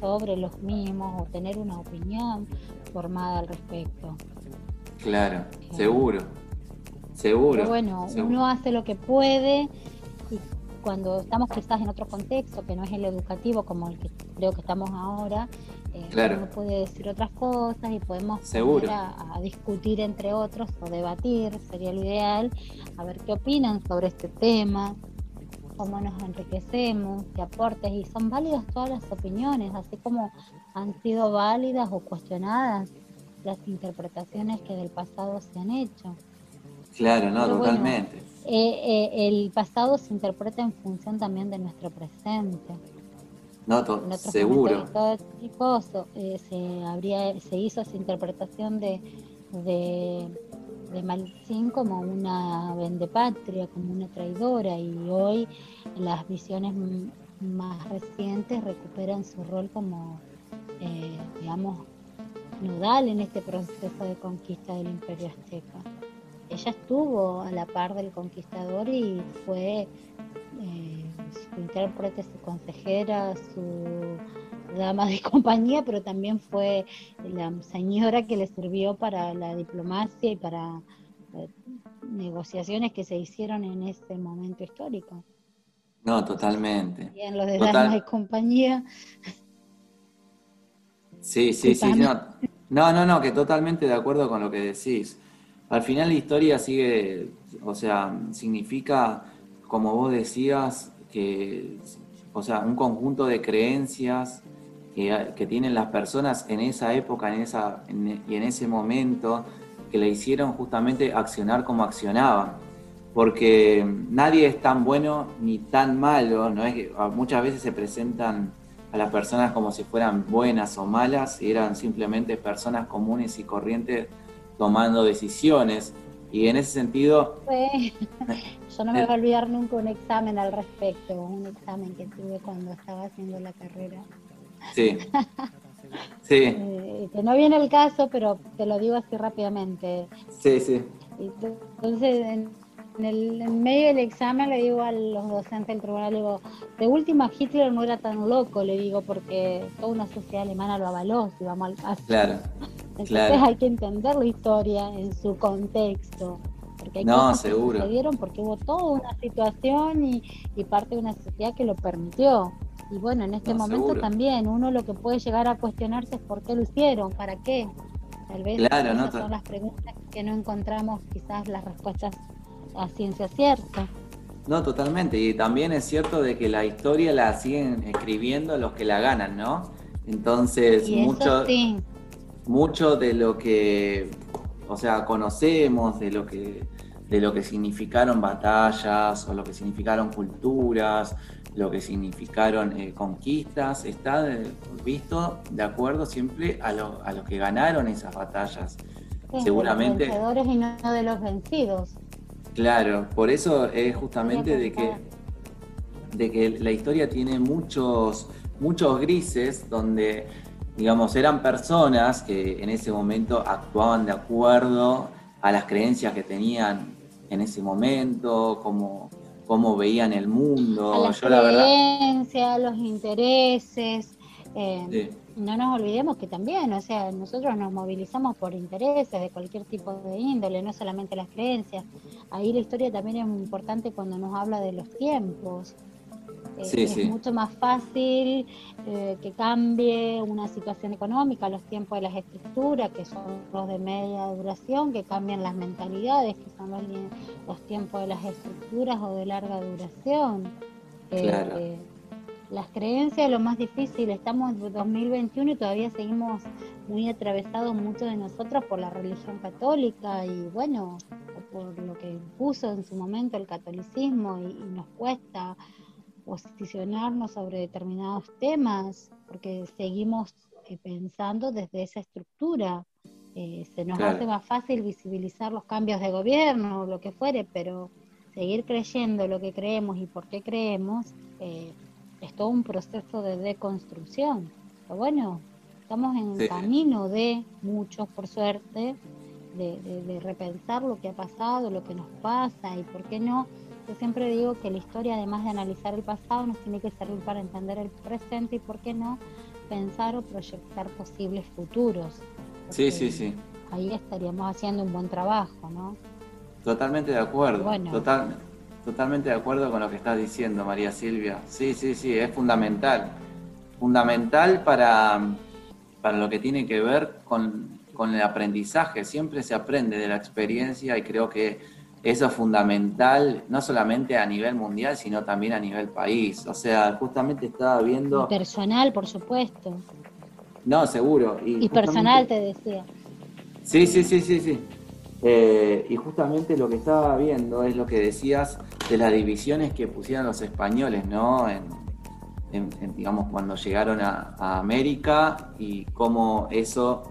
sobre los mismos o tener una opinión formada al respecto. Claro, seguro, seguro. Pero bueno, uno hace lo que puede cuando estamos quizás en otro contexto que no es el educativo como el que creo que estamos ahora, eh, uno puede decir otras cosas y podemos Seguro. A, a, discutir entre otros o debatir, sería lo ideal, a ver qué opinan sobre este tema, cómo nos enriquecemos, qué aportes, y son válidas todas las opiniones, así como han sido válidas o cuestionadas las interpretaciones que del pasado se han hecho. Claro, no, totalmente. Eh, eh, el pasado se interpreta en función también de nuestro presente. No, seguro. Eh, se, habría, se hizo esa interpretación de, de, de como una vendepatria, como una traidora, y hoy las visiones más recientes recuperan su rol como, digamos, nodal en este proceso de conquista del imperio azteca. Ella estuvo a la par del conquistador y fue eh, su intérprete, su consejera, su dama de compañía, pero también fue la señora que le sirvió para la diplomacia y para eh, negociaciones que se hicieron en ese momento histórico. No, totalmente. Y en los de damas de compañía. Sí, sí, sí. No. no, no, no, que totalmente de acuerdo con lo que decís. Al final la historia sigue, o sea, significa, como vos decías, que, o sea, un conjunto de creencias que, tienen las personas en esa época en esa, y en ese momento que le hicieron justamente accionar como accionaban. Porque nadie es tan bueno ni tan malo, ¿no? es que muchas veces se presentan a las personas como si fueran buenas o malas y eran simplemente personas comunes y corrientes tomando decisiones. Y en ese sentido... yo no me voy a olvidar nunca un examen al respecto, un examen que tuve cuando estaba haciendo la carrera. Sí. sí. Eh, que no viene el caso, pero te lo digo así rápidamente. Sí, sí. Entonces, en, el en medio del examen le digo a los docentes del tribunal, le digo, de última Hitler no era tan loco, le digo, porque toda una sociedad alemana lo avaló, si vamos al caso. Claro. Entonces hay que entender la historia en su contexto. Porque hay no, cosas seguro. que sucedieron porque hubo toda una situación y, parte de una sociedad que lo permitió. Y bueno, en este momento también uno lo que puede llegar a cuestionarse es por qué lo hicieron, para qué. Tal vez claro, no, son las preguntas que no encontramos quizás las respuestas a ciencia cierta. No, totalmente. Y también es cierto de que la historia la siguen escribiendo los que la ganan, ¿no? Entonces, mucho, mucho de lo que, o sea, conocemos, de lo que, de lo que significaron batallas o lo que significaron culturas, lo que significaron eh, conquistas, está visto de acuerdo siempre a lo, a que ganaron esas batallas. Seguramente. De los vencedores y no de los vencidos. Claro, por eso es justamente de que, de que la historia tiene muchos, muchos grises donde digamos, eran personas que en ese momento actuaban de acuerdo a las creencias que tenían en ese momento, cómo, cómo veían el mundo. A las creencias, a los intereses. Eh, no nos olvidemos que también, o sea, nosotros nos movilizamos por intereses de cualquier tipo de índole, no solamente las creencias. Ahí la historia también es muy importante cuando nos habla de los tiempos. Eh, es mucho más fácil eh, que cambie una situación económica, los tiempos de las estructuras, que son los de media duración, que cambian las mentalidades, que son los, tiempos de las estructuras o de larga duración. Eh, las creencias es lo más difícil, estamos en 2021 y todavía seguimos muy atravesados muchos de nosotros por la religión católica y bueno, por lo que impuso en su momento el catolicismo y nos cuesta posicionarnos sobre determinados temas, porque seguimos eh, pensando desde esa estructura. Eh, se nos hace más fácil visibilizar los cambios de gobierno o lo que fuere, pero seguir creyendo lo que creemos y por qué creemos eh, es todo un proceso de deconstrucción. Pero bueno, estamos en camino de, muchos por suerte, de repensar lo que ha pasado, lo que nos pasa y por qué no yo siempre digo que la historia, además de analizar el pasado, nos tiene que servir para entender el presente y, ¿por qué no?, pensar o proyectar posibles futuros. Sí, sí, sí. Ahí estaríamos haciendo un buen trabajo, ¿no? Totalmente de acuerdo. totalmente de acuerdo con lo que estás diciendo, María Silvia. Sí, sí, sí, es fundamental. Fundamental para, para lo que tiene que ver con, con el aprendizaje. Siempre se aprende de la experiencia y creo que eso es fundamental, no solamente a nivel mundial, sino también a nivel país. O sea, justamente estaba viendo... personal, por supuesto. No, seguro. Y, personal, te decía. Sí, sí, sí, sí, sí. Eh, y justamente lo que estaba viendo es lo que decías de las divisiones que pusieron los españoles, ¿no? En, digamos, cuando llegaron a América y cómo eso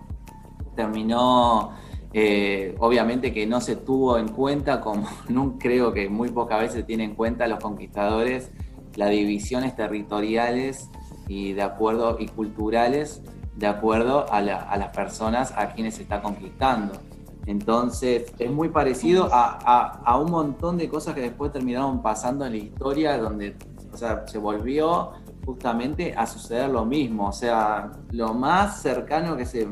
terminó eh, obviamente que no se tuvo en cuenta, como no creo que muy pocas veces tienen en cuenta los conquistadores, las divisiones territoriales y de acuerdo y culturales de acuerdo a, las personas a quienes se está conquistando. Entonces es muy parecido a, un montón de cosas que después terminaron pasando en la historia, donde se volvió justamente a suceder lo mismo. O sea, lo más cercano que se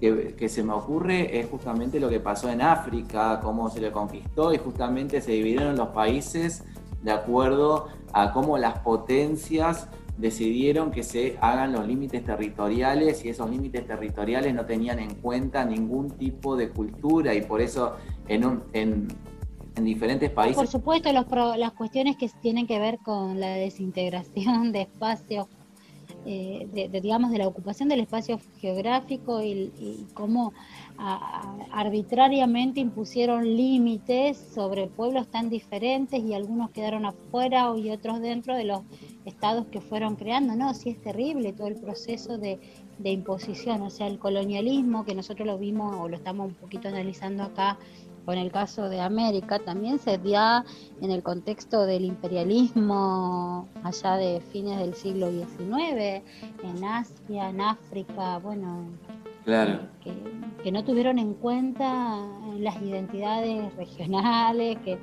que, se me ocurre es justamente lo que pasó en África, cómo se le conquistó y justamente se dividieron los países de acuerdo a cómo las potencias decidieron que se hagan los límites territoriales y esos límites territoriales no tenían en cuenta ningún tipo de cultura y por eso en, un, en, en diferentes países. Por supuesto, los las cuestiones que tienen que ver con la desintegración de espacios eh, de, digamos, de la ocupación del espacio geográfico y, cómo arbitrariamente impusieron límites sobre pueblos tan diferentes y algunos quedaron afuera y otros dentro de los estados que fueron creando. No, sí es terrible todo el proceso de, de imposición, o sea, el colonialismo que nosotros lo vimos o lo estamos un poquito analizando acá con el caso de América, también se dio en el contexto del imperialismo allá de fines del siglo XIX, en Asia, en África, bueno, claro. que, no tuvieron en cuenta las identidades regionales, que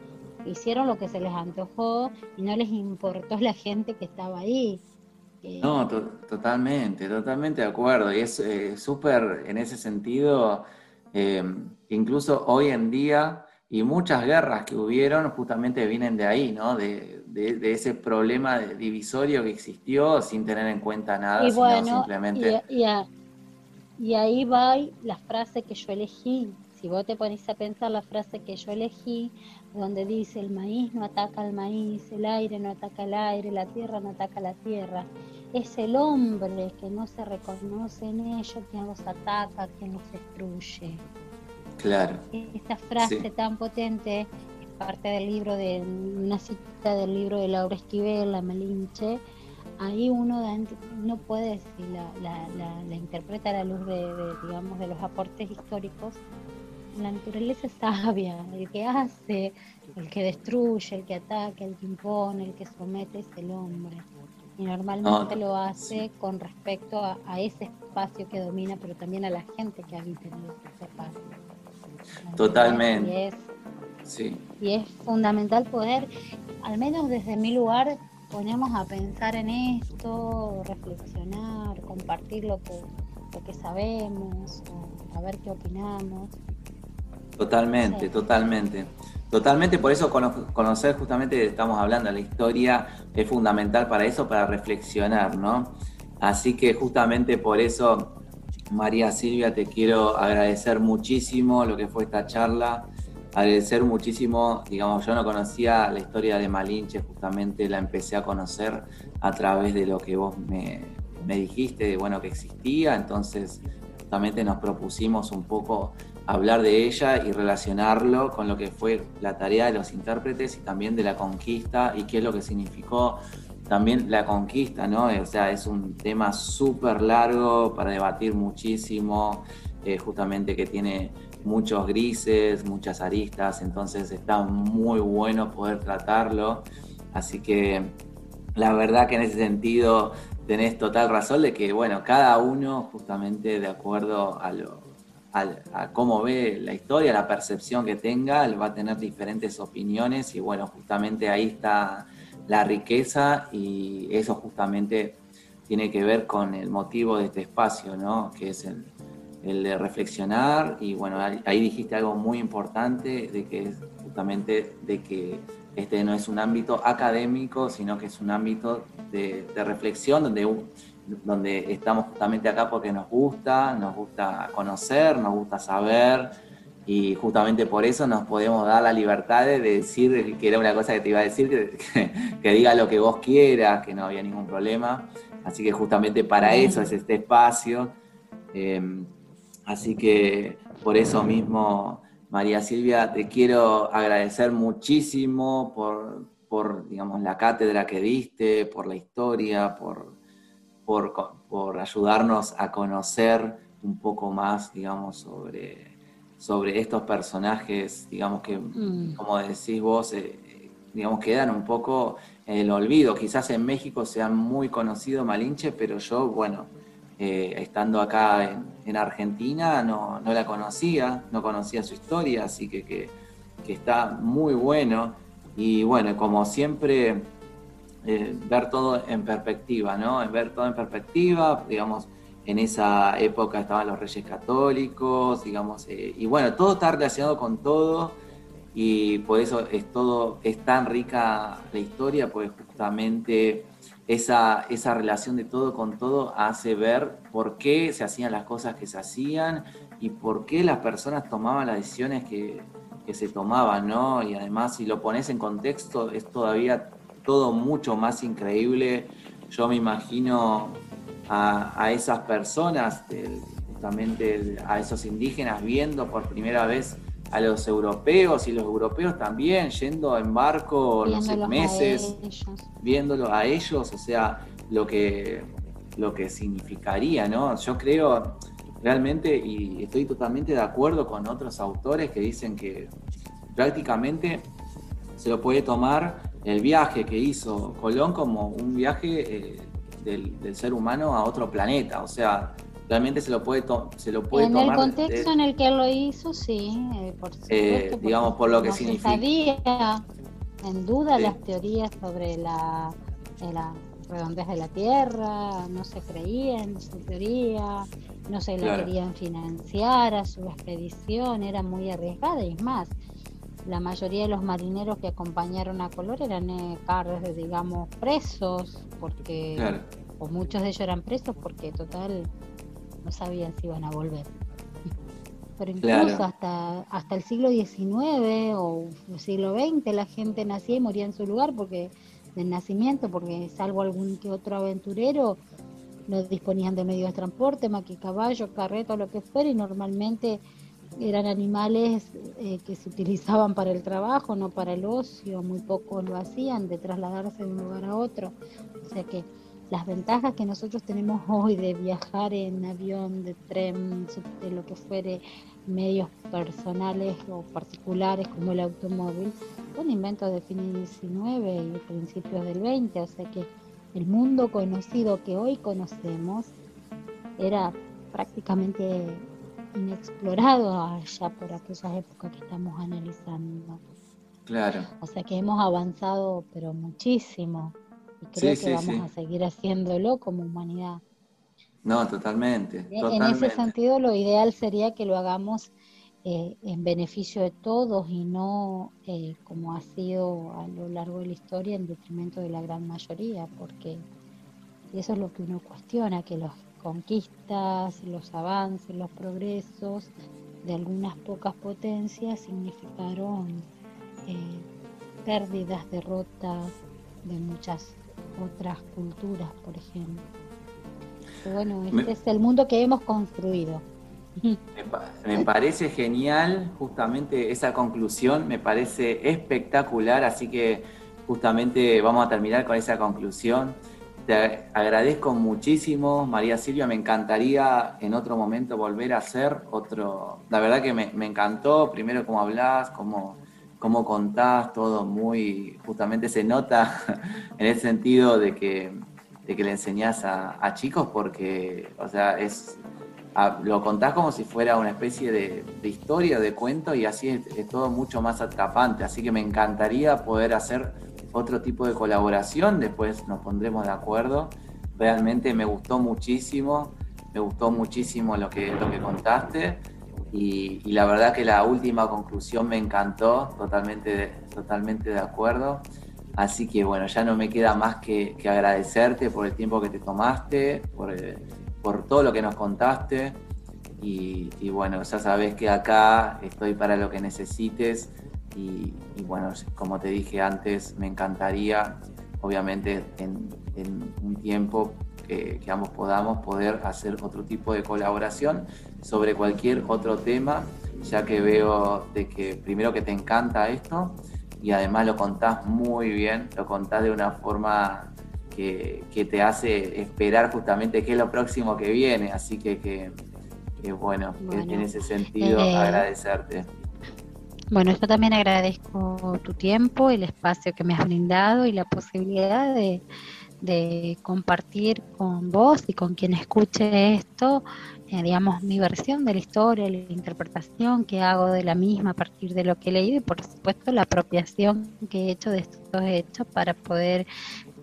hicieron lo que se les antojó y no les importó la gente que estaba ahí. No, totalmente, totalmente de acuerdo. Y es eh, súper en ese sentido Em, incluso hoy en día, y muchas guerras que hubieron justamente vienen de ahí, ¿no? De, ese problema divisorio que existió sin tener en cuenta nada, sino simplemente... Y, ahí va la frase que yo elegí. Si vos te pones a pensar la frase que yo elegí, donde dice el maíz no ataca al maíz, el aire no ataca al aire, la tierra no ataca a la tierra. Es el hombre que no se reconoce en ello quien los ataca, quien los destruye. Claro. Esta frase tan potente es parte del libro de una cita del libro de Laura Esquivel, La Malinche. Ahí uno no puede decir, la, interpreta a la luz de, digamos, de los aportes históricos la naturaleza es sabia, el que hace, el que destruye, el que ataca, el que impone, el que somete es el hombre. y normalmente lo hace con respecto a, ese espacio que domina, pero también a la gente que habita en ese espacio. Totalmente. Y es, sí. y es fundamental poder, al menos desde mi lugar, ponernos a pensar en esto, reflexionar, compartir lo que, lo que sabemos, a ver qué opinamos. Totalmente, totalmente. Totalmente, por eso conocer justamente, estamos hablando de la historia, es fundamental para eso, para reflexionar, ¿no? Así que justamente por eso, María Silvia, te quiero agradecer muchísimo lo que fue esta charla, agradecer muchísimo, digamos, yo no conocía la historia de Malinche, justamente la empecé a conocer a través de lo que vos me, me dijiste, bueno, que existía, entonces justamente nos propusimos un poco hablar de ella y relacionarlo con lo que fue la tarea de los intérpretes y también de la conquista y qué es lo que significó también la conquista, ¿no? O sea, es un tema súper largo para debatir muchísimo, eh, justamente que tiene muchos grises, muchas aristas, entonces está muy bueno poder tratarlo. Así que la verdad que en ese sentido tenés total razón de que, bueno, cada uno justamente de acuerdo a lo, a, cómo ve la historia, la percepción que tenga, va a tener diferentes opiniones y bueno, justamente ahí está la riqueza y eso justamente tiene que ver con el motivo de este espacio, ¿no? Que es el, de reflexionar y bueno, ahí dijiste algo muy importante de que es justamente de que este no es un ámbito académico, sino que es un ámbito de, de reflexión donde donde estamos justamente acá porque nos gusta, nos gusta conocer, nos gusta saber y justamente por eso nos podemos dar la libertad de decir, que era una cosa que te iba a decir, que, diga lo que vos quieras, que no había ningún problema. Así que justamente para eso es este espacio. Em, así que por eso mismo, María Silvia, te quiero agradecer muchísimo por, por digamos, la cátedra que diste, por la historia, por por, ayudarnos a conocer un poco más, digamos, sobre, sobre estos personajes, digamos que, mm. como decís vos, eh, digamos, quedan un poco en el olvido. Quizás en México se han muy conocido Malinche, pero yo, bueno, eh, estando acá en, Argentina no, la conocía, no conocía su historia, así que, que, que está muy bueno. Y bueno, como siempre eh, ver todo en perspectiva, ¿no? Ver todo en perspectiva, digamos, en esa época estaban los reyes católicos, digamos, eh, y bueno, todo está relacionado con todo y por eso es todo, es tan rica la historia, pues justamente esa, esa relación de todo con todo hace ver por qué se hacían las cosas que se hacían y por qué las personas tomaban las decisiones que, que se tomaban, ¿no? Y además si lo pones en contexto es todavía todo mucho más increíble. Yo me imagino a, esas personas, justamente a esos indígenas, viendo por primera vez a los europeos y los europeos también yendo en barco, no sé, meses, viéndolo a ellos, o sea, lo que, lo que significaría, ¿no? Yo creo realmente, y estoy totalmente de acuerdo con otros autores que dicen que prácticamente se lo puede tomar el viaje que hizo Colón como un viaje eh, del, ser humano a otro planeta. O sea, realmente se lo puede, se lo puede en tomar. En el contexto en el que lo hizo, sí, eh, por eh, digamos, por lo que significa. Sabía, en duda, las teorías sobre la, la redondez de la Tierra, no se creía en su teoría, no se le querían financiar a su expedición, era muy arriesgada y más la mayoría de los marineros que acompañaron a Color eran eh, digamos, presos, porque, o muchos de ellos eran presos porque total no sabían si iban a volver. Pero incluso hasta, hasta el siglo XIX o el siglo XX la gente nacía y moría en su lugar porque del nacimiento, porque salvo algún que otro aventurero, no disponían de medios de transporte, más que caballo, carreta o lo que fuera, y normalmente eran animales eh, que se utilizaban para el trabajo, no para el ocio, muy pocos lo hacían, de trasladarse de un lugar a otro. O sea que las ventajas que nosotros tenemos hoy de viajar en avión, de tren, de lo que fuere, medios personales o particulares como el automóvil, son inventos de fines del 19 y principios del 20, o sea que el mundo conocido que hoy conocemos era prácticamente inexplorado allá por aquellas épocas que estamos analizando. Claro. O sea que hemos avanzado, pero muchísimo. Y creo que vamos a seguir haciéndolo como humanidad. No, totalmente, En ese sentido, lo ideal sería que lo hagamos eh, en beneficio de todos y no eh, como ha sido a lo largo de la historia en detrimento de la gran mayoría, porque eso es lo que uno cuestiona, que las conquistas, los avances, los progresos de algunas pocas potencias significaron eh, pérdidas, derrotas de muchas otras culturas, por ejemplo. bueno, este es el mundo que hemos construido. Me, parece genial justamente esa conclusión, me parece espectacular, así que justamente vamos a terminar con esa conclusión. Te agradezco muchísimo, María Silvia, me encantaría en otro momento volver a hacer otro, la verdad que me, encantó, primero cómo hablas, cómo, cómo contás, todo muy, justamente se nota en el sentido de que, de que le enseñás a, a chicos porque, o sea, es lo contás como si fuera una especie de, historia, de cuento, y así es, todo mucho más atrapante. Así que me encantaría poder hacer otro tipo de colaboración, después nos pondremos de acuerdo. Realmente me gustó muchísimo, me gustó muchísimo lo que, lo que contaste. Y, la verdad que la última conclusión me encantó, totalmente, totalmente de acuerdo. Así que bueno, ya no me queda más que, agradecerte por el tiempo que te tomaste, por, por todo lo que nos contaste. Y, bueno, ya sabes que acá estoy para lo que necesites. Y, bueno, como te dije antes, me encantaría, obviamente, en, un tiempo que, ambos podamos poder hacer otro tipo de colaboración sobre cualquier otro tema, ya que veo de que primero que te encanta esto y además lo contás muy bien, lo contás de una forma que, te hace esperar justamente qué es lo próximo que viene. Así que, que, bueno, en ese sentido eh, agradecerte. Bueno, yo también agradezco tu tiempo, el espacio que me has brindado y la posibilidad de, compartir con vos y con quien escuche esto, eh, digamos, mi versión de la historia, la interpretación que hago de la misma a partir de lo que he leído y por supuesto la apropiación que he hecho de estos hechos para poder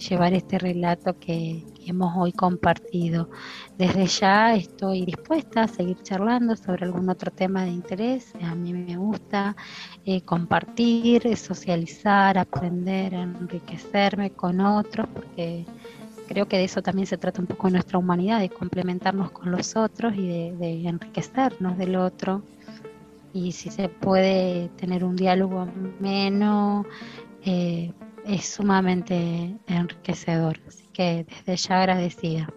llevar este relato que, hemos hoy compartido. Desde ya estoy dispuesta a seguir charlando sobre algún otro tema de interés. A mí me gusta eh, compartir, socializar, aprender, enriquecerme con otros, porque creo que de eso también se trata un poco nuestra humanidad, de complementarnos con los otros y de, enriquecernos del otro. Y si se puede tener un diálogo menos, eh, es sumamente enriquecedor. Así que desde ya agradecida.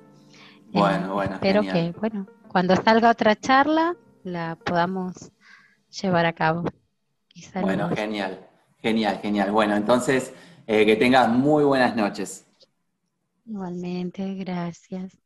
Bueno, eh, bueno. Espero que, bueno, cuando salga otra charla, la podamos llevar a cabo. bueno, genial, genial, genial. Bueno, entonces, eh, que tengas muy buenas noches. Igualmente, gracias.